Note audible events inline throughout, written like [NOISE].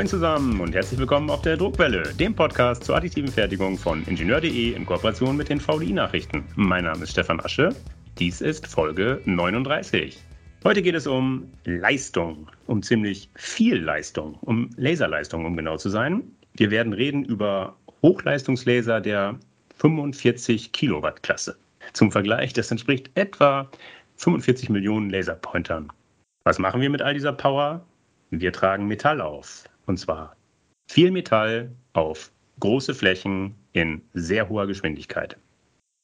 Moin zusammen und herzlich willkommen auf der Druckwelle, dem Podcast zur additiven Fertigung von Ingenieur.de in Kooperation mit den VDI-Nachrichten. Mein Name ist Stefan Asche. Dies ist Folge 39. Heute geht es um Leistung, um ziemlich viel Leistung, um Laserleistung, um genau zu sein. Wir werden reden über Hochleistungslaser der 45 Kilowatt Klasse. Zum Vergleich, das entspricht etwa 45 Millionen Laserpointern. Was machen wir mit all dieser Power? Wir tragen Metall auf. Und zwar viel Metall auf große Flächen in sehr hoher Geschwindigkeit.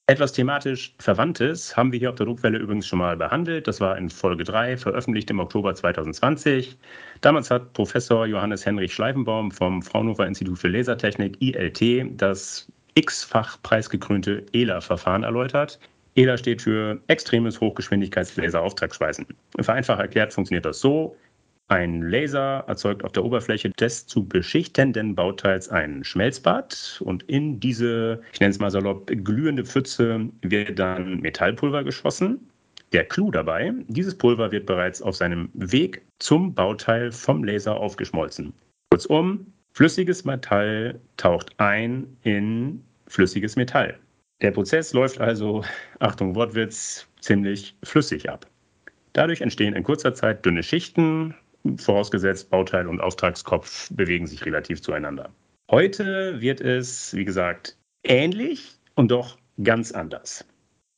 Etwas thematisch Verwandtes haben wir hier auf der Druckwelle übrigens schon mal behandelt. Das war in Folge 3, veröffentlicht im Oktober 2020. Damals hat Professor Johannes Henrich Schleifenbaum vom Fraunhofer Institut für Lasertechnik ILT das x-fach preisgekrönte ELA-Verfahren erläutert. ELA steht für extremes Hochgeschwindigkeitslaser-Auftragsschweißen. Vereinfacht erklärt funktioniert das so. Ein Laser erzeugt auf der Oberfläche des zu beschichtenden Bauteils ein Schmelzbad und in diese, ich nenne es mal salopp, glühende Pfütze wird dann Metallpulver geschossen. Der Clou dabei, dieses Pulver wird bereits auf seinem Weg zum Bauteil vom Laser aufgeschmolzen. Kurzum, flüssiges Metall taucht ein in flüssiges Metall. Der Prozess läuft also, Achtung Wortwitz, ziemlich flüssig ab. Dadurch entstehen in kurzer Zeit dünne Schichten, vorausgesetzt Bauteil und Auftragskopf bewegen sich relativ zueinander. Heute wird es, wie gesagt, ähnlich und doch ganz anders.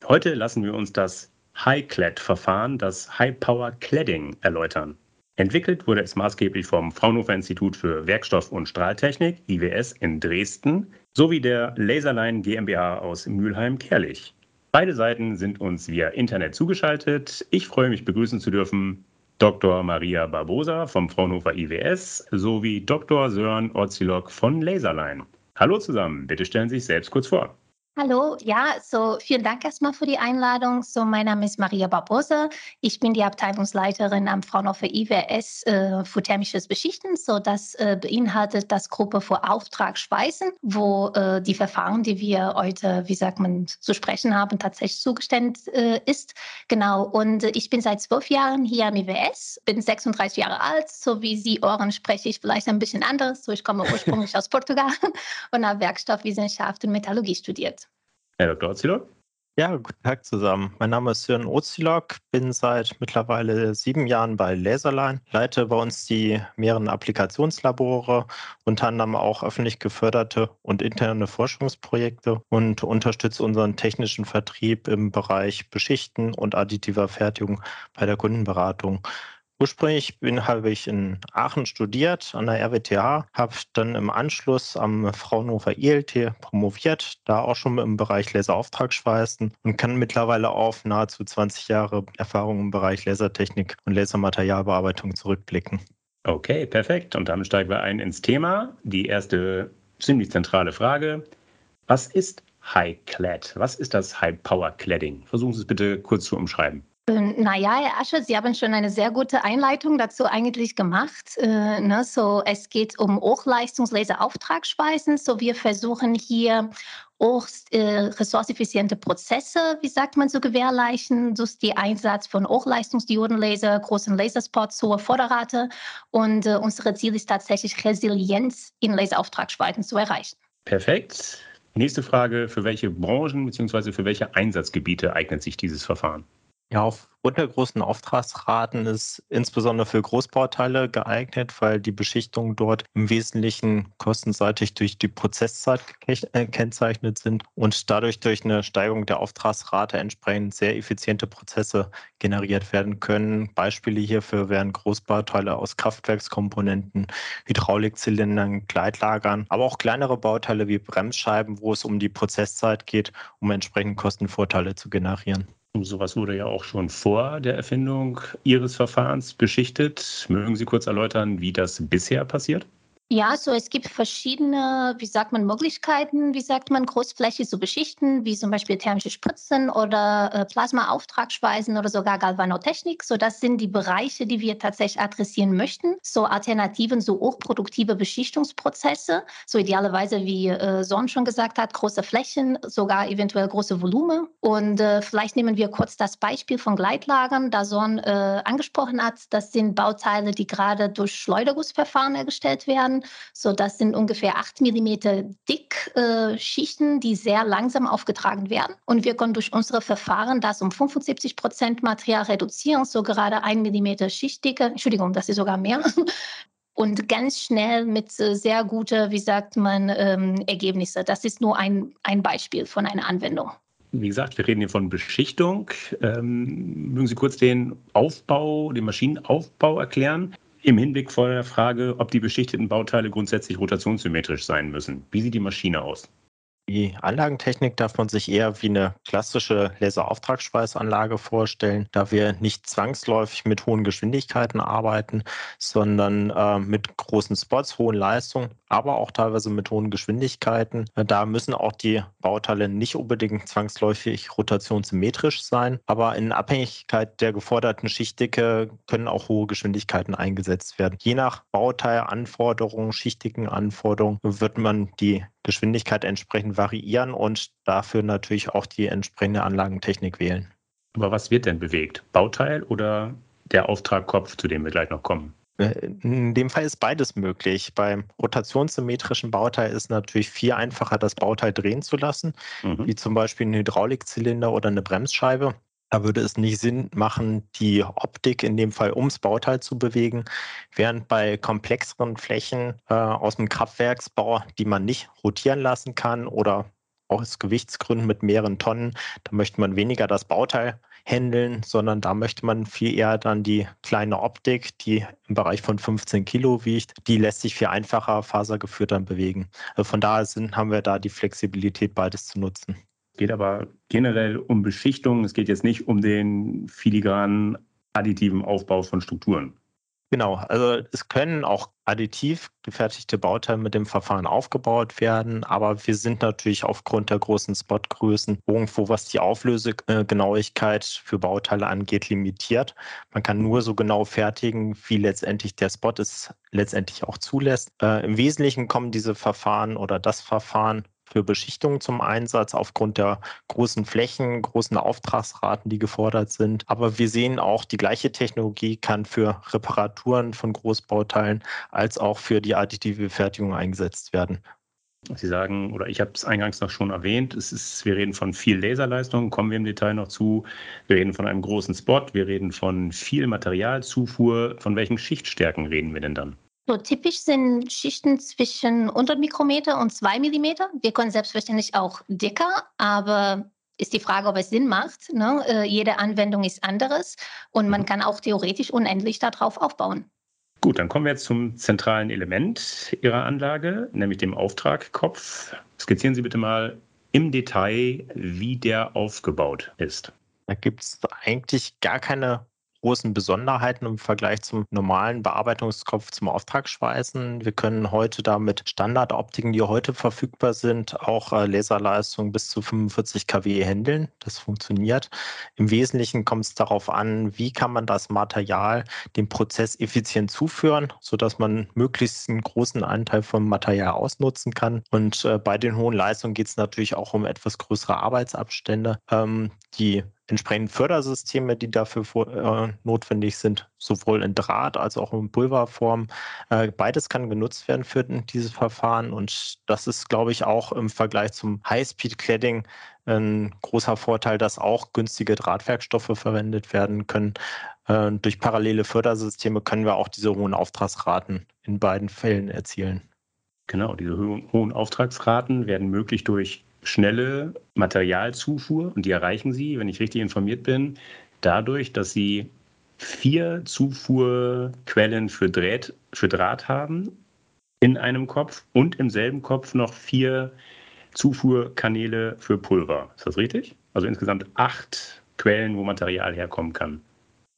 Heute lassen wir uns das High-Clad-Verfahren, das High-Power-Cladding, erläutern. Entwickelt wurde es maßgeblich vom Fraunhofer Institut für Werkstoff- und Strahltechnik, IWS, in Dresden, sowie der Laserline GmbH aus Mülheim-Kerlich. Beide Seiten sind uns via Internet zugeschaltet. Ich freue mich begrüßen zu dürfen Dr. Maria Barbosa vom Fraunhofer IWS sowie Dr. Sören Orzilok von Laserline. Hallo zusammen, bitte stellen Sie sich selbst kurz vor. Hallo, ja, so vielen Dank erstmal für die Einladung. So, mein Name ist Maria Barbosa. Ich bin die Abteilungsleiterin am Fraunhofer IWS äh, für thermisches Beschichten. So, das äh, beinhaltet das Gruppe für Auftragsschweißen, wo äh, die Verfahren, die wir heute, wie sagt man, zu sprechen haben, tatsächlich zugestellt äh, ist. Genau. Und ich bin seit zwölf Jahren hier am IWS, bin 36 Jahre alt. So wie Sie Ohren spreche ich vielleicht ein bisschen anders. So, ich komme ursprünglich [LAUGHS] aus Portugal [LAUGHS] und habe Werkstoffwissenschaft und Metallurgie studiert. Herr Dr. Ozilok? Ja, guten Tag zusammen. Mein Name ist Sören Ozilok, bin seit mittlerweile sieben Jahren bei Laserline, leite bei uns die mehreren Applikationslabore, unter anderem auch öffentlich geförderte und interne Forschungsprojekte und unterstütze unseren technischen Vertrieb im Bereich Beschichten und additiver Fertigung bei der Kundenberatung. Ursprünglich bin, habe ich in Aachen studiert an der RWTH, habe dann im Anschluss am Fraunhofer ILT promoviert, da auch schon im Bereich Laserauftragsschweißen und kann mittlerweile auf nahezu 20 Jahre Erfahrung im Bereich Lasertechnik und Lasermaterialbearbeitung zurückblicken. Okay, perfekt. Und damit steigen wir ein ins Thema. Die erste ziemlich zentrale Frage. Was ist High Clad? Was ist das High Power Cladding? Versuchen Sie es bitte kurz zu umschreiben. Naja, Herr Asche, Sie haben schon eine sehr gute Einleitung dazu eigentlich gemacht. Äh, ne? So, es geht um Hochleistungslaserauftragsschweißen. So, wir versuchen hier auch äh, ressourceneffiziente Prozesse, wie sagt man, zu gewährleisten, durch den Einsatz von Hochleistungsdiodenlaser, großen Laserspots, hohe Vorderrate. Und äh, unser Ziel ist tatsächlich Resilienz in Laserauftragsschweißen zu erreichen. Perfekt. Nächste Frage, für welche Branchen bzw. für welche Einsatzgebiete eignet sich dieses Verfahren? Ja, aufgrund der großen Auftragsraten ist insbesondere für Großbauteile geeignet, weil die Beschichtungen dort im Wesentlichen kostenseitig durch die Prozesszeit gekennzeichnet sind und dadurch durch eine Steigerung der Auftragsrate entsprechend sehr effiziente Prozesse generiert werden können. Beispiele hierfür wären Großbauteile aus Kraftwerkskomponenten, Hydraulikzylindern, Gleitlagern, aber auch kleinere Bauteile wie Bremsscheiben, wo es um die Prozesszeit geht, um entsprechend Kostenvorteile zu generieren. Sowas wurde ja auch schon vor der Erfindung Ihres Verfahrens beschichtet. Mögen Sie kurz erläutern, wie das bisher passiert? Ja, so es gibt verschiedene, wie sagt man, Möglichkeiten, wie sagt man, Großfläche zu beschichten, wie zum Beispiel thermische Spritzen oder äh, Plasma-Auftragsschweißen oder sogar Galvanotechnik. So, das sind die Bereiche, die wir tatsächlich adressieren möchten. So Alternativen, so hochproduktive Beschichtungsprozesse, so idealerweise, wie äh, Son schon gesagt hat, große Flächen, sogar eventuell große Volumen. Und äh, vielleicht nehmen wir kurz das Beispiel von Gleitlagern, da Son äh, angesprochen hat. Das sind Bauteile, die gerade durch Schleudergussverfahren hergestellt werden. So, das sind ungefähr 8 mm dick äh, Schichten, die sehr langsam aufgetragen werden. Und wir können durch unsere Verfahren das um 75 Prozent Material reduzieren, so gerade 1 mm Schichtdicke. Entschuldigung, das ist sogar mehr. [LAUGHS] Und ganz schnell mit äh, sehr guten, wie sagt man, ähm, Ergebnisse. Das ist nur ein, ein Beispiel von einer Anwendung. Wie gesagt, wir reden hier von Beschichtung. Ähm, mögen Sie kurz den Aufbau, den Maschinenaufbau erklären? Im Hinblick vor der Frage, ob die beschichteten Bauteile grundsätzlich rotationssymmetrisch sein müssen. Wie sieht die Maschine aus? Die Anlagentechnik darf man sich eher wie eine klassische Laserauftragsschweißanlage vorstellen, da wir nicht zwangsläufig mit hohen Geschwindigkeiten arbeiten, sondern äh, mit großen Spots, hohen Leistungen, aber auch teilweise mit hohen Geschwindigkeiten. Da müssen auch die Bauteile nicht unbedingt zwangsläufig rotationssymmetrisch sein, aber in Abhängigkeit der geforderten Schichtdicke können auch hohe Geschwindigkeiten eingesetzt werden. Je nach Bauteilanforderungen, schichtigen Anforderungen wird man die Geschwindigkeit entsprechend variieren und dafür natürlich auch die entsprechende Anlagentechnik wählen. Aber was wird denn bewegt? Bauteil oder der Auftragkopf, zu dem wir gleich noch kommen? Äh, in dem Fall ist beides möglich. Beim rotationssymmetrischen Bauteil ist natürlich viel einfacher, das Bauteil drehen zu lassen, mhm. wie zum Beispiel ein Hydraulikzylinder oder eine Bremsscheibe. Da würde es nicht Sinn machen, die Optik in dem Fall ums Bauteil zu bewegen, während bei komplexeren Flächen äh, aus dem Kraftwerksbau, die man nicht rotieren lassen kann oder aus Gewichtsgründen mit mehreren Tonnen, da möchte man weniger das Bauteil handeln, sondern da möchte man viel eher dann die kleine Optik, die im Bereich von 15 Kilo wiegt, die lässt sich viel einfacher fasergeführt dann bewegen. Also von daher sind, haben wir da die Flexibilität, beides zu nutzen geht aber generell um Beschichtung. Es geht jetzt nicht um den filigranen additiven Aufbau von Strukturen. Genau, also es können auch additiv gefertigte Bauteile mit dem Verfahren aufgebaut werden, aber wir sind natürlich aufgrund der großen Spotgrößen irgendwo, was die Auflösegenauigkeit für Bauteile angeht, limitiert. Man kann nur so genau fertigen, wie letztendlich der Spot es letztendlich auch zulässt. Äh, Im Wesentlichen kommen diese Verfahren oder das Verfahren für Beschichtung zum Einsatz aufgrund der großen Flächen, großen Auftragsraten, die gefordert sind. Aber wir sehen auch, die gleiche Technologie kann für Reparaturen von Großbauteilen als auch für die additive Fertigung eingesetzt werden. Sie sagen, oder ich habe es eingangs noch schon erwähnt, es ist, wir reden von viel Laserleistung, kommen wir im Detail noch zu. Wir reden von einem großen Spot, wir reden von viel Materialzufuhr. Von welchen Schichtstärken reden wir denn dann? So typisch sind Schichten zwischen 100 Mikrometer und 2 Millimeter. Wir können selbstverständlich auch dicker, aber ist die Frage, ob es Sinn macht. Ne? Äh, jede Anwendung ist anderes und man mhm. kann auch theoretisch unendlich darauf aufbauen. Gut, dann kommen wir jetzt zum zentralen Element Ihrer Anlage, nämlich dem Auftragkopf. Skizzieren Sie bitte mal im Detail, wie der aufgebaut ist. Da gibt es eigentlich gar keine großen Besonderheiten im Vergleich zum normalen Bearbeitungskopf zum Auftragsschweißen. Wir können heute da mit Standardoptiken, die heute verfügbar sind, auch äh, Laserleistung bis zu 45 kW handeln. Das funktioniert. Im Wesentlichen kommt es darauf an, wie kann man das Material dem Prozess effizient zuführen, sodass man möglichst einen großen Anteil vom Material ausnutzen kann. Und äh, bei den hohen Leistungen geht es natürlich auch um etwas größere Arbeitsabstände. Ähm, die entsprechenden Fördersysteme, die dafür äh, notwendig sind, sowohl in Draht als auch in Pulverform. Äh, beides kann genutzt werden für dieses Verfahren und das ist, glaube ich, auch im Vergleich zum High-Speed-Cladding ein großer Vorteil, dass auch günstige Drahtwerkstoffe verwendet werden können. Äh, durch parallele Fördersysteme können wir auch diese hohen Auftragsraten in beiden Fällen erzielen. Genau, diese hohen Auftragsraten werden möglich durch schnelle Materialzufuhr und die erreichen Sie, wenn ich richtig informiert bin, dadurch, dass Sie vier Zufuhrquellen für, Draht, für Draht haben in einem Kopf und im selben Kopf noch vier Zufuhrkanäle für Pulver. Ist das richtig? Also insgesamt acht Quellen, wo Material herkommen kann.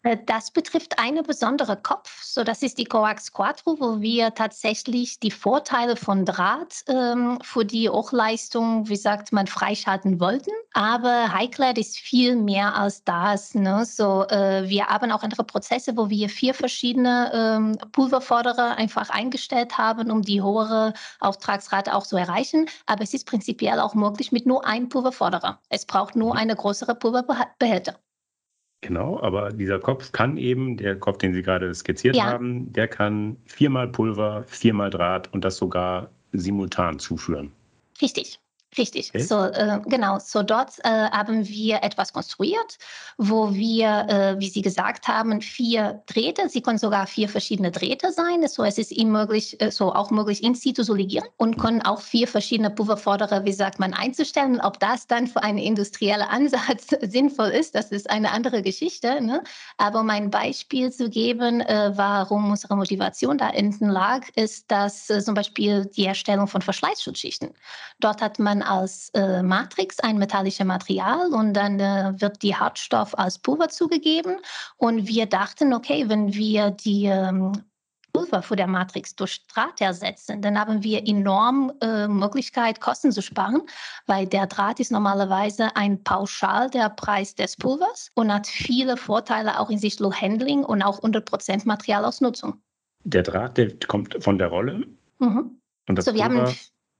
Äh, das betrifft eine besondere Kopf, so das ist die Coax Quattro, wo wir tatsächlich die Vorteile von Draht ähm, für die Hochleistung, wie sagt man, freischalten wollten. Aber Highclad ist viel mehr als das. Ne? So, äh, wir haben auch andere Prozesse, wo wir vier verschiedene ähm, Pulverforderer einfach eingestellt haben, um die hohe Auftragsrate auch zu erreichen. Aber es ist prinzipiell auch möglich mit nur einem Pulverforderer. Es braucht nur eine größere Pulverbehälter. Genau, aber dieser Kopf kann eben, der Kopf, den Sie gerade skizziert ja. haben, der kann viermal Pulver, viermal Draht und das sogar simultan zuführen. Richtig. Richtig, okay. so äh, genau. So dort äh, haben wir etwas konstruiert, wo wir, äh, wie Sie gesagt haben, vier Drähte. Sie können sogar vier verschiedene Drähte sein. So es ist ihm möglich, äh, so auch möglich in situ zu legieren und können auch vier verschiedene Pulverforderer, wie sagt man, einzustellen. Ob das dann für einen industriellen Ansatz [LAUGHS] sinnvoll ist, das ist eine andere Geschichte. Ne? Aber um ein Beispiel zu geben, äh, warum unsere Motivation da hinten lag, ist, dass äh, zum Beispiel die Erstellung von Verschleißschutzschichten. Dort hat man als äh, Matrix, ein metallisches Material, und dann äh, wird die Hartstoff als Pulver zugegeben. Und wir dachten, okay, wenn wir die ähm, Pulver für der Matrix durch Draht ersetzen, dann haben wir enorm äh, Möglichkeit, Kosten zu sparen, weil der Draht ist normalerweise ein Pauschal der Preis des Pulvers und hat viele Vorteile auch in Sichtlich Handling und auch 100% Materialausnutzung. Der Draht, der kommt von der Rolle. Mhm. Und das so, wir haben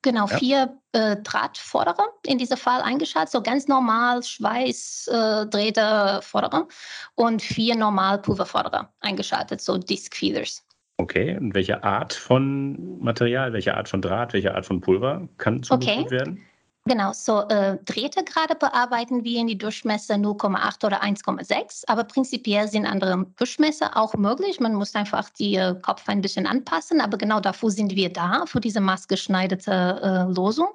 Genau, ja. vier äh, Drahtforderer in diesem Fall eingeschaltet, so ganz normal Schweißdrähte-Forderer äh, und vier normal Pulverforderer eingeschaltet, so Disk Feeders. Okay, und welche Art von Material, welche Art von Draht, welche Art von Pulver kann zugefügt okay. werden? Genau, so äh, Drähte gerade bearbeiten wir in die Durchmesser 0,8 oder 1,6, aber prinzipiell sind andere Durchmesser auch möglich. Man muss einfach die äh, Kopf ein bisschen anpassen, aber genau dafür sind wir da, für diese maßgeschneiderte äh, Losung.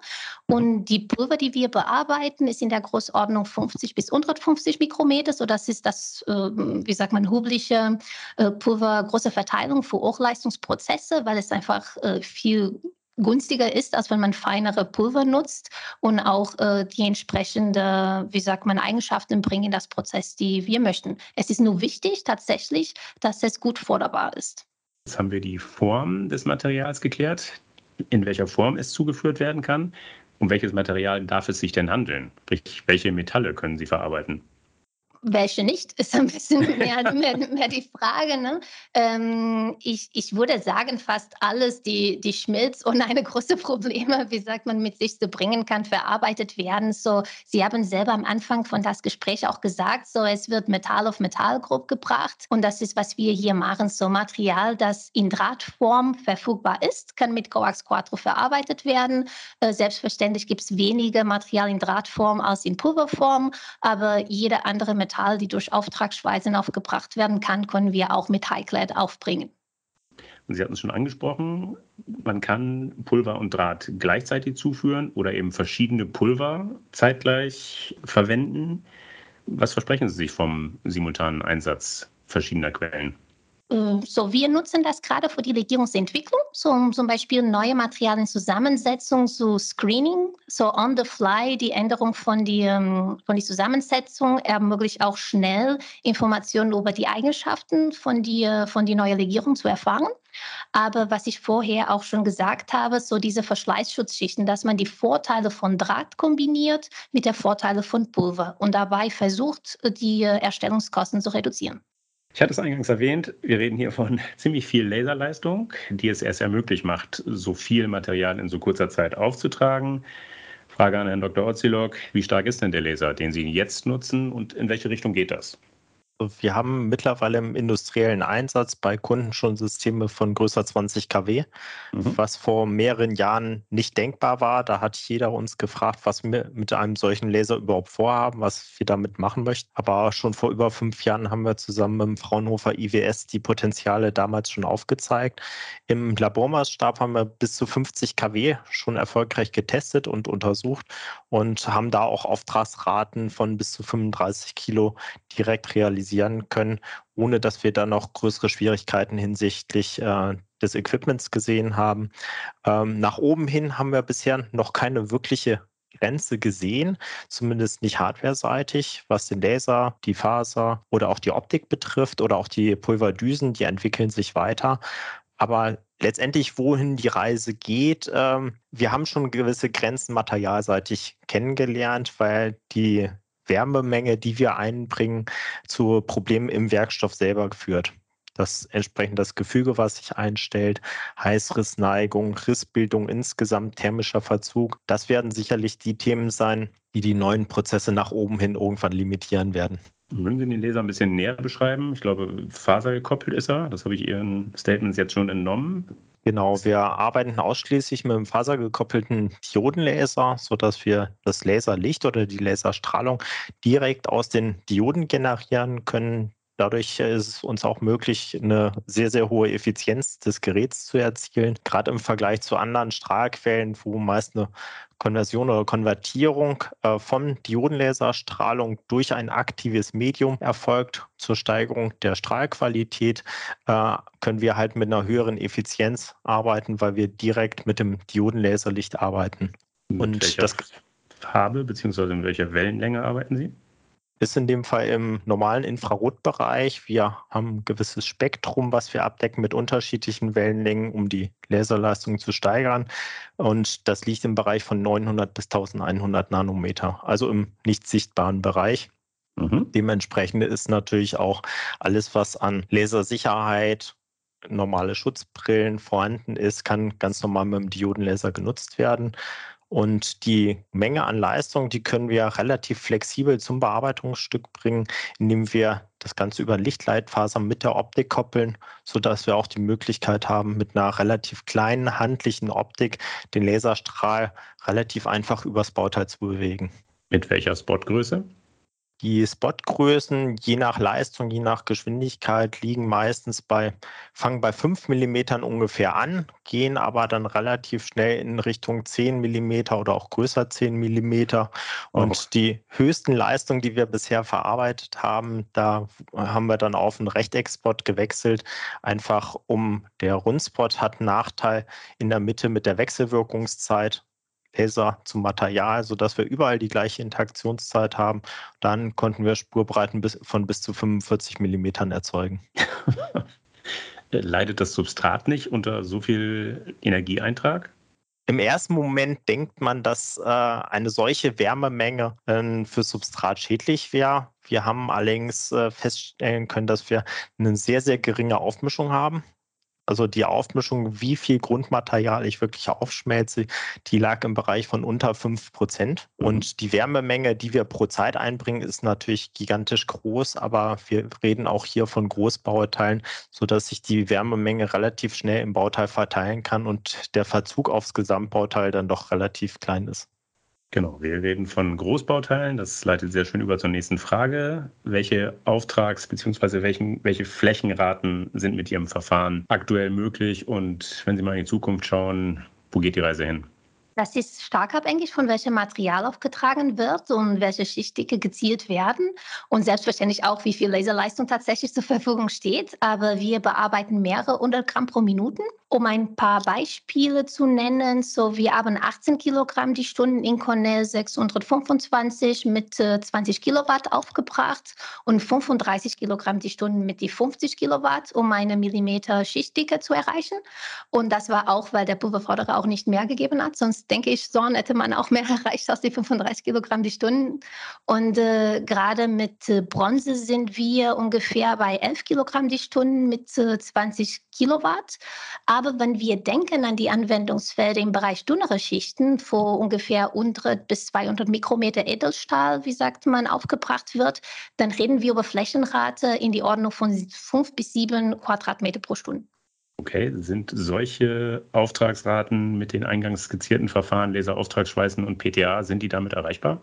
Und die Pulver, die wir bearbeiten, ist in der Größenordnung 50 bis 150 Mikrometer, so das ist das, äh, wie sagt man, hubliche äh, Pulver, große Verteilung für Hochleistungsprozesse, weil es einfach äh, viel günstiger ist, als wenn man feinere Pulver nutzt und auch äh, die entsprechende, wie sagt man, Eigenschaften bringen in das Prozess, die wir möchten. Es ist nur wichtig tatsächlich, dass es gut forderbar ist. Jetzt haben wir die Form des Materials geklärt, in welcher Form es zugeführt werden kann. Um welches Material darf es sich denn handeln? Welche Metalle können Sie verarbeiten? Welche nicht, ist ein bisschen [LAUGHS] mehr, mehr, mehr die Frage. Ne? Ähm, ich, ich würde sagen, fast alles, die, die Schmilz ohne eine große Probleme, wie sagt man, mit sich zu bringen kann, verarbeitet werden. So, Sie haben selber am Anfang von das Gespräch auch gesagt, so es wird Metall auf Metall grob gebracht. Und das ist, was wir hier machen. So Material, das in Drahtform verfügbar ist, kann mit Coax Quattro verarbeitet werden. Äh, selbstverständlich gibt es weniger Material in Drahtform als in Pulverform, aber jede andere Metall Metall, die durch Auftragsschweißen aufgebracht werden kann, können wir auch mit Highclad aufbringen. Sie hatten es schon angesprochen, man kann Pulver und Draht gleichzeitig zuführen oder eben verschiedene Pulver zeitgleich verwenden. Was versprechen Sie sich vom simultanen Einsatz verschiedener Quellen? Ähm, so, wir nutzen das gerade für die Legierungsentwicklung, so um zum Beispiel neue Materialienzusammensetzung, so Screening, so on the fly, die Änderung von der ähm, von die Zusammensetzung ermöglicht auch schnell Informationen über die Eigenschaften von die, von die neue Legierung zu erfahren. Aber was ich vorher auch schon gesagt habe, so diese Verschleißschutzschichten, dass man die Vorteile von Draht kombiniert mit der Vorteile von Pulver und dabei versucht, die äh, Erstellungskosten zu reduzieren. Ich hatte es eingangs erwähnt, wir reden hier von [LAUGHS] ziemlich viel Laserleistung, die es erst ermöglicht macht, so viel Material in so kurzer Zeit aufzutragen. Frage an Herrn Dr. Ozilog, wie stark ist denn der Laser, den Sie jetzt nutzen und in welche Richtung geht das? Wir haben mittlerweile im industriellen Einsatz bei Kunden schon Systeme von größer 20 kW, mhm. was vor mehreren Jahren nicht denkbar war. Da hat jeder uns gefragt, was wir mit einem solchen Laser überhaupt vorhaben, was wir damit machen möchten. Aber schon vor über fünf Jahren haben wir zusammen mit dem Fraunhofer IWS die Potenziale damals schon aufgezeigt. Im Labormaßstab haben wir bis zu 50 kW schon erfolgreich getestet und untersucht und haben da auch Auftragsraten von bis zu 35 Kilo direkt realisieren können, ohne dass wir da noch größere Schwierigkeiten hinsichtlich äh, des Equipments gesehen haben. Ähm, nach oben hin haben wir bisher noch keine wirkliche Grenze gesehen, zumindest nicht hardware-seitig, was den Laser, die Faser oder auch die Optik betrifft oder auch die Pulverdüsen, die entwickeln sich weiter. Aber letztendlich, wohin die Reise geht, ähm, wir haben schon gewisse Grenzen materialseitig kennengelernt, weil die Wärmemenge, die wir einbringen, zu Problemen im Werkstoff selber führt. Das entsprechend das Gefüge, was sich einstellt, Heißrissneigung, Rissbildung insgesamt, thermischer Verzug. Das werden sicherlich die Themen sein, die die neuen Prozesse nach oben hin irgendwann limitieren werden. Würden Sie den Leser ein bisschen näher beschreiben? Ich glaube, fasergekoppelt ist er. Das habe ich Ihren Statements jetzt schon entnommen. Genau, wir arbeiten ausschließlich mit einem fasergekoppelten Diodenlaser, sodass wir das Laserlicht oder die Laserstrahlung direkt aus den Dioden generieren können. Dadurch ist es uns auch möglich, eine sehr, sehr hohe Effizienz des Geräts zu erzielen. Gerade im Vergleich zu anderen Strahlquellen, wo meist eine Konversion oder Konvertierung äh, von Diodenlaserstrahlung durch ein aktives Medium erfolgt zur Steigerung der Strahlqualität, äh, können wir halt mit einer höheren Effizienz arbeiten, weil wir direkt mit dem Diodenlaserlicht arbeiten. Mit Und das Farbe bzw. in welcher Wellenlänge arbeiten Sie? Ist in dem Fall im normalen Infrarotbereich. Wir haben ein gewisses Spektrum, was wir abdecken mit unterschiedlichen Wellenlängen, um die Laserleistung zu steigern. Und das liegt im Bereich von 900 bis 1100 Nanometer, also im nicht sichtbaren Bereich. Mhm. Dementsprechend ist natürlich auch alles, was an Lasersicherheit, normale Schutzbrillen vorhanden ist, kann ganz normal mit dem Diodenlaser genutzt werden. Und die Menge an Leistung, die können wir relativ flexibel zum Bearbeitungsstück bringen, indem wir das Ganze über Lichtleitfaser mit der Optik koppeln, sodass wir auch die Möglichkeit haben, mit einer relativ kleinen handlichen Optik den Laserstrahl relativ einfach übers Bauteil zu bewegen. Mit welcher Spotgröße? Die Spotgrößen, je nach Leistung, je nach Geschwindigkeit, liegen meistens bei, fangen bei 5 mm ungefähr an, gehen aber dann relativ schnell in Richtung 10 mm oder auch größer 10 mm. Und oh. die höchsten Leistungen, die wir bisher verarbeitet haben, da haben wir dann auf einen Rechteckspot gewechselt, einfach um der Rundspot hat einen Nachteil in der Mitte mit der Wechselwirkungszeit Laser zum Material, sodass wir überall die gleiche Interaktionszeit haben. Dann konnten wir Spurbreiten bis, von bis zu 45 Millimetern erzeugen. Leidet das Substrat nicht unter so viel Energieeintrag? Im ersten Moment denkt man, dass äh, eine solche Wärmemenge äh, für Substrat schädlich wäre. Wir haben allerdings äh, feststellen können, dass wir eine sehr, sehr geringe Aufmischung haben. Also die Aufmischung, wie viel Grundmaterial ich wirklich aufschmelze, die lag im Bereich von unter 5 Prozent. Mhm. Und die Wärmemenge, die wir pro Zeit einbringen, ist natürlich gigantisch groß, aber wir reden auch hier von Großbauteilen, sodass sich die Wärmemenge relativ schnell im Bauteil verteilen kann und der Verzug aufs Gesamtbauteil dann doch relativ klein ist. Genau, wir reden von Großbauteilen. Das leitet sehr schön über zur nächsten Frage. Welche Auftrags- bzw. welche Flächenraten sind mit Ihrem Verfahren aktuell möglich? Und wenn Sie mal in die Zukunft schauen, wo geht die Reise hin? Das ist stark abhängig von welchem Material aufgetragen wird und welche Schichtdicke gezielt werden und selbstverständlich auch, wie viel Laserleistung tatsächlich zur Verfügung steht. Aber wir bearbeiten mehrere 100 Gramm pro Minute um ein paar Beispiele zu nennen, so wir haben 18 Kilogramm die Stunden in Cornell 625 mit 20 Kilowatt aufgebracht und 35 Kilogramm die Stunden mit die 50 Kilowatt, um eine Millimeter Schichtdicke zu erreichen. Und das war auch, weil der Pulverförderer auch nicht mehr gegeben hat. Sonst denke ich, so hätte man auch mehr [LAUGHS] erreicht als die 35 Kilogramm die Stunden. Und äh, gerade mit äh, Bronze sind wir ungefähr bei 11 Kilogramm die Stunden mit äh, 20 Kilowatt. Aber wenn wir denken an die Anwendungsfelder im Bereich dünnere Schichten, wo ungefähr 100 bis 200 Mikrometer Edelstahl, wie sagt man, aufgebracht wird, dann reden wir über Flächenrate in die Ordnung von 5 bis 7 Quadratmeter pro Stunde. Okay, sind solche Auftragsraten mit den eingangs skizzierten Verfahren, Laserauftragsschweißen und PTA, sind die damit erreichbar?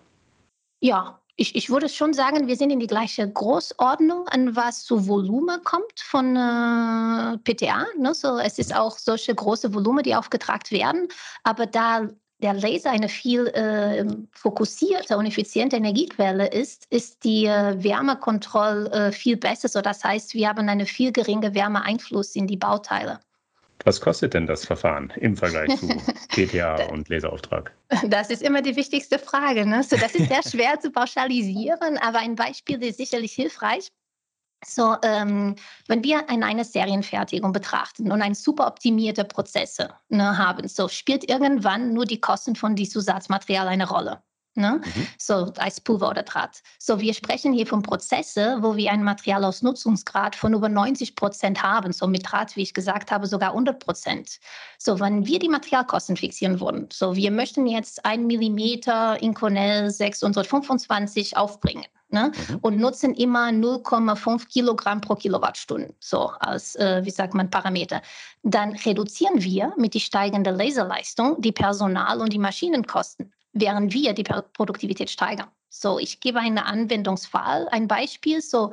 Ja, ich, ich würde schon sagen, wir sind in die gleiche Großordnung, an was so Volumen kommt von äh, PTA. Ne? So, es ist auch solche große Volumen, die aufgetragen werden. Aber da der Laser eine viel äh, fokussierte und effiziente Energiequelle ist, ist die äh, Wärmekontrolle äh, viel besser. So, das heißt, wir haben einen viel geringen Wärmeeinfluss in die Bauteile. Was kostet denn das Verfahren im Vergleich zu [LAUGHS] PTA und Laserauftrag? Das ist immer die wichtigste Frage. Ne? So, das ist sehr schwer zu pauschalisieren, aber ein Beispiel ist sicherlich hilfreich. So, ähm, wenn wir eine Serienfertigung betrachten und ein super optimierte Prozesse ne, haben, so spielt irgendwann nur die Kosten von diesem Zusatzmaterial eine Rolle. Ne? Mhm. So als Pulver oder Draht. So, wir sprechen hier von Prozesse, wo wir einen Materialausnutzungsgrad von über 90 Prozent haben. So mit Draht, wie ich gesagt habe, sogar 100 Prozent. So, wenn wir die Materialkosten fixieren wollen, so wir möchten jetzt ein Millimeter Inconel 625 aufbringen. Ne? Mhm. Und nutzen immer 0,5 Kilogramm pro Kilowattstunde, so als, äh, wie sagt man, Parameter. Dann reduzieren wir mit der steigenden Laserleistung die Personal- und die Maschinenkosten während wir die Produktivität steigern. So, ich gebe einen Anwendungsfall, ein Beispiel. So,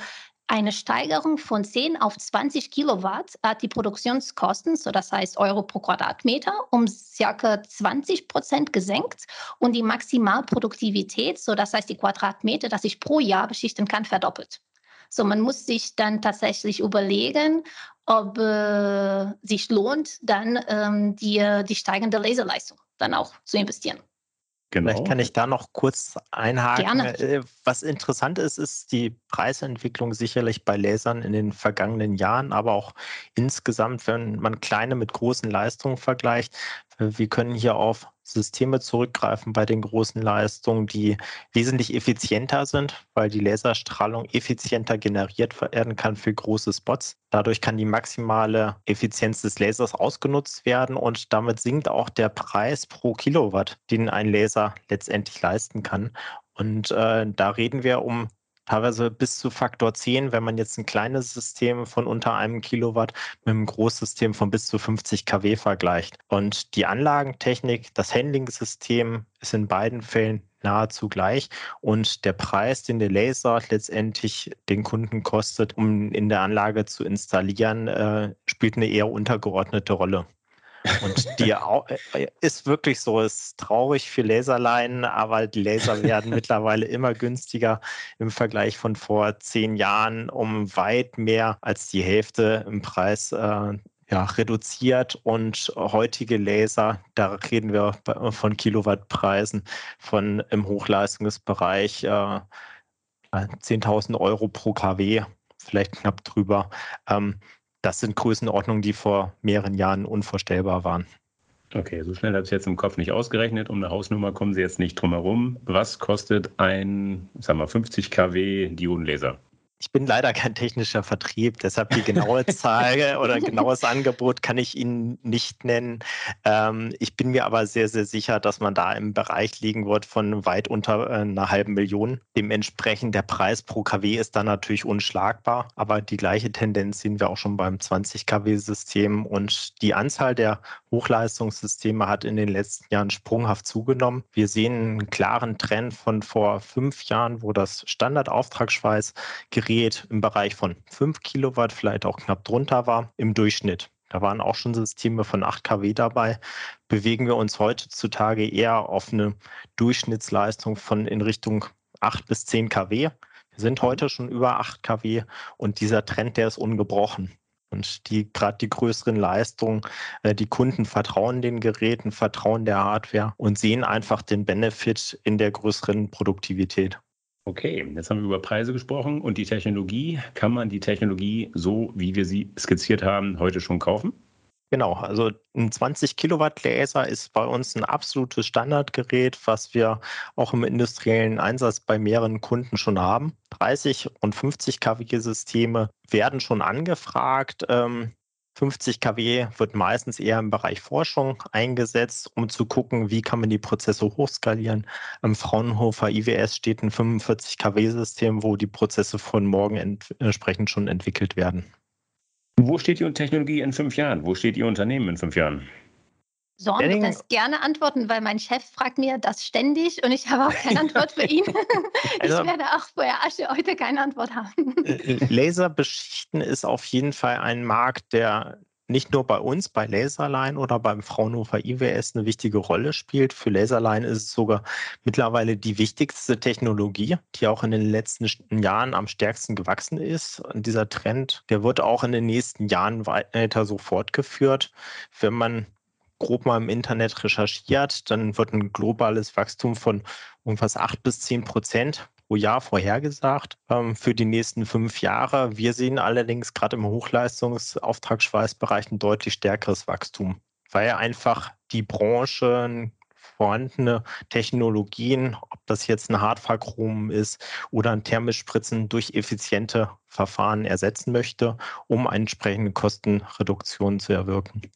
eine Steigerung von 10 auf 20 Kilowatt hat die Produktionskosten, so das heißt Euro pro Quadratmeter, um circa 20 Prozent gesenkt und die Maximalproduktivität, so das heißt die Quadratmeter, dass ich pro Jahr beschichten kann, verdoppelt. So, man muss sich dann tatsächlich überlegen, ob äh, sich lohnt, dann ähm, die, die steigende Laserleistung dann auch zu investieren. Genau. Vielleicht kann ich da noch kurz einhaken. Gerne. Äh, was interessant ist, ist die Preisentwicklung sicherlich bei Lasern in den vergangenen Jahren, aber auch insgesamt, wenn man kleine mit großen Leistungen vergleicht. Wir können hier auf Systeme zurückgreifen bei den großen Leistungen, die wesentlich effizienter sind, weil die Laserstrahlung effizienter generiert werden kann für große Spots. Dadurch kann die maximale Effizienz des Lasers ausgenutzt werden und damit sinkt auch der Preis pro Kilowatt, den ein Laser letztendlich leisten kann. Und äh, da reden wir um teilweise bis zu Faktor 10, wenn man jetzt ein kleines System von unter einem Kilowatt mit einem Großsystem von bis zu 50 kW vergleicht. Und die Anlagentechnik, das Handling-System ist in beiden Fällen nahezu gleich. Und der Preis, den der Laser letztendlich den Kunden kostet, um in der Anlage zu installieren, äh, spielt eine eher untergeordnete Rolle. Und die äh, ist wirklich so, ist traurig für Laserleinen, aber die Laser werden [LAUGHS] mittlerweile immer günstiger im Vergleich von vor zehn Jahren um weit mehr als die Hälfte im Preis äh, ja, reduziert und heutige Laser, da reden wir von Kilowattpreisen von im Hochleistungsbereich äh, 10.000 Euro pro kW, vielleicht knapp drüber. Ähm, das sind Größenordnungen, die vor mehreren Jahren unvorstellbar waren. Okay, so schnell habe ich es jetzt im Kopf nicht ausgerechnet. Um eine Hausnummer kommen Sie jetzt nicht drum herum. Was kostet ein, sagen wir, 50 kW Diodenlaser? Ich bin leider kein technischer Vertrieb, deshalb die genaue [LAUGHS] Zahl oder [LAUGHS] genaues Angebot kann ich Ihnen nicht nennen. Ähm, ich bin mir aber sehr, sehr sicher, dass man da im Bereich liegen wird von weit unter äh, einer halben Million. Dementsprechend der Preis pro kW ist dann natürlich unschlagbar, aber die gleiche Tendenz sehen wir auch schon beim 20 kW-System und die Anzahl der Hochleistungssysteme hat in den letzten Jahren sprunghaft zugenommen. Wir sehen einen klaren Trend von vor fünf Jahren, wo das Standardauftragsschweißgerät Gerät im Bereich von 5 Kilowatt, vielleicht auch knapp drunter war, im Durchschnitt. Da waren auch schon Systeme von 8 kW dabei. Bewegen wir uns heutzutage eher auf eine Durchschnittsleistung von in Richtung 8 bis 10 kW. Wir sind heute schon über 8 kW und dieser Trend, der ist ungebrochen. Und die gerade die größeren Leistungen, äh, die Kunden vertrauen den Geräten, vertrauen der Hardware und sehen einfach den Benefit in der größeren Produktivität. Okay, jetzt haben wir über Preise gesprochen und die Technologie. Kann man die Technologie so, wie wir sie skizziert haben, heute schon kaufen? Genau, also ein 20 Kilowatt Laser ist bei uns ein absolutes Standardgerät, was wir auch im industriellen Einsatz bei mehreren Kunden schon haben. 30 und 50 kW Systeme werden schon angefragt. Ähm, 50 kW wird meistens eher im Bereich Forschung eingesetzt, um zu gucken, wie kann man die Prozesse hochskalieren. Am Fraunhofer IWS steht ein 45 kW-System, wo die Prozesse von morgen entsprechend schon entwickelt werden. Wo steht die Technologie in fünf Jahren? Wo steht Ihr Unternehmen in fünf Jahren? So, ich das gerne antworten, weil mein Chef fragt mir das ständig und ich habe auch keine [LAUGHS] Antwort für ihn. [LAUGHS] Also, ich werde auch vorher Asche heute keine Antwort haben. Laserbeschichten ist auf jeden Fall ein Markt, der nicht nur bei uns, bei Laserline oder beim Fraunhofer IWS eine wichtige Rolle spielt. Für Laserline ist es sogar mittlerweile die wichtigste Technologie, die auch in den letzten Jahren am stärksten gewachsen ist. Und dieser Trend, der wird auch in den nächsten Jahren weiter so fortgeführt. Wenn man grob mal im Internet recherchiert, dann wird ein globales Wachstum von irgendwas 8 bis 10 Prozent pro Jahr vorhergesagt ähm, für die nächsten fünf Jahre. Wir sehen allerdings gerade im Hochleistungsauftragsschweißbereich ein deutlich stärkeres Wachstum, weil einfach die Branche vorhandene Technologien, ob das jetzt ein Hartverchrom ist oder ein Thermischspritzen durch effiziente Verfahren ersetzen möchte, um entsprechende Kostenreduktionen zu erwirken.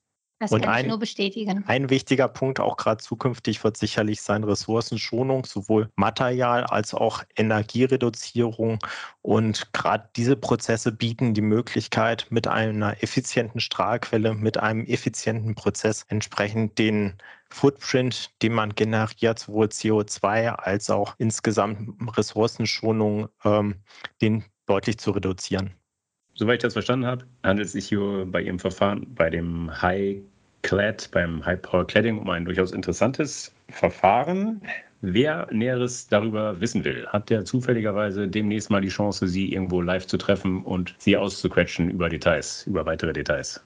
Das und kann ein, ich nur bestätigen. Ein wichtiger Punkt auch gerade zukünftig wird sicherlich sein Ressourcenschonung, sowohl Material als auch Energiereduzierung. Und gerade diese Prozesse bieten die Möglichkeit, mit einer effizienten Strahlquelle, mit einem effizienten Prozess entsprechend den Footprint, den man generiert, sowohl CO2 als auch insgesamt Ressourcenschonung, ähm, den deutlich zu reduzieren. Soweit ich das verstanden habe, handelt es sich hier bei Ihrem Verfahren, bei dem High Clad, beim High Power Cladding um ein durchaus interessantes Verfahren. Wer Näheres darüber wissen will, hat der zufälligerweise demnächst mal die Chance, Sie irgendwo live zu treffen und Sie auszuquetschen über Details, über weitere Details.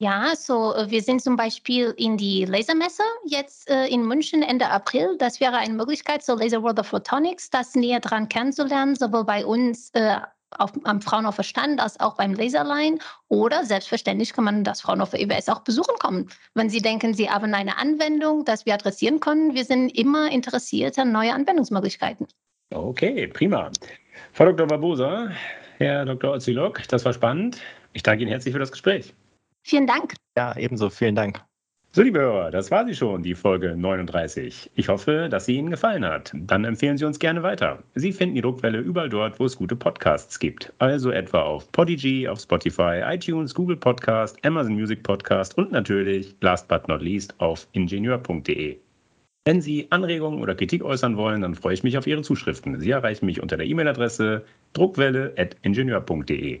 Ja, so äh, wir sind zum Beispiel in die Lasermesse jetzt äh, in München Ende April. Das wäre eine Möglichkeit, so Laser World of Photonics, das näher dran kennenzulernen, sowohl bei uns äh, auf, am Fraunhofer Stand als auch beim Laserline. Oder selbstverständlich kann man das Fraunhofer EBS auch besuchen kommen. Wenn Sie denken, Sie haben eine Anwendung, das wir adressieren können, wir sind immer interessiert an neue Anwendungsmöglichkeiten. Okay, prima. Frau Dr. Barbosa, Herr Dr. Ozilok, das war spannend. Ich danke Ihnen herzlich für das Gespräch. Vielen Dank. Ja, ebenso. Vielen Dank. So, liebe Hörer, das war sie schon, die Folge 39. Ich hoffe, dass sie Ihnen gefallen hat. Dann empfehlen Sie uns gerne weiter. Sie finden die Druckwelle überall dort, wo es gute Podcasts gibt. Also etwa auf Podigy, auf Spotify, iTunes, Google Podcast, Amazon Music Podcast und natürlich, last but not least, auf ingenieur.de. Wenn Sie Anregungen oder Kritik äußern wollen, dann freue ich mich auf Ihre Zuschriften. Sie erreichen mich unter der E-Mail-Adresse druckwelle.ingenieur.de.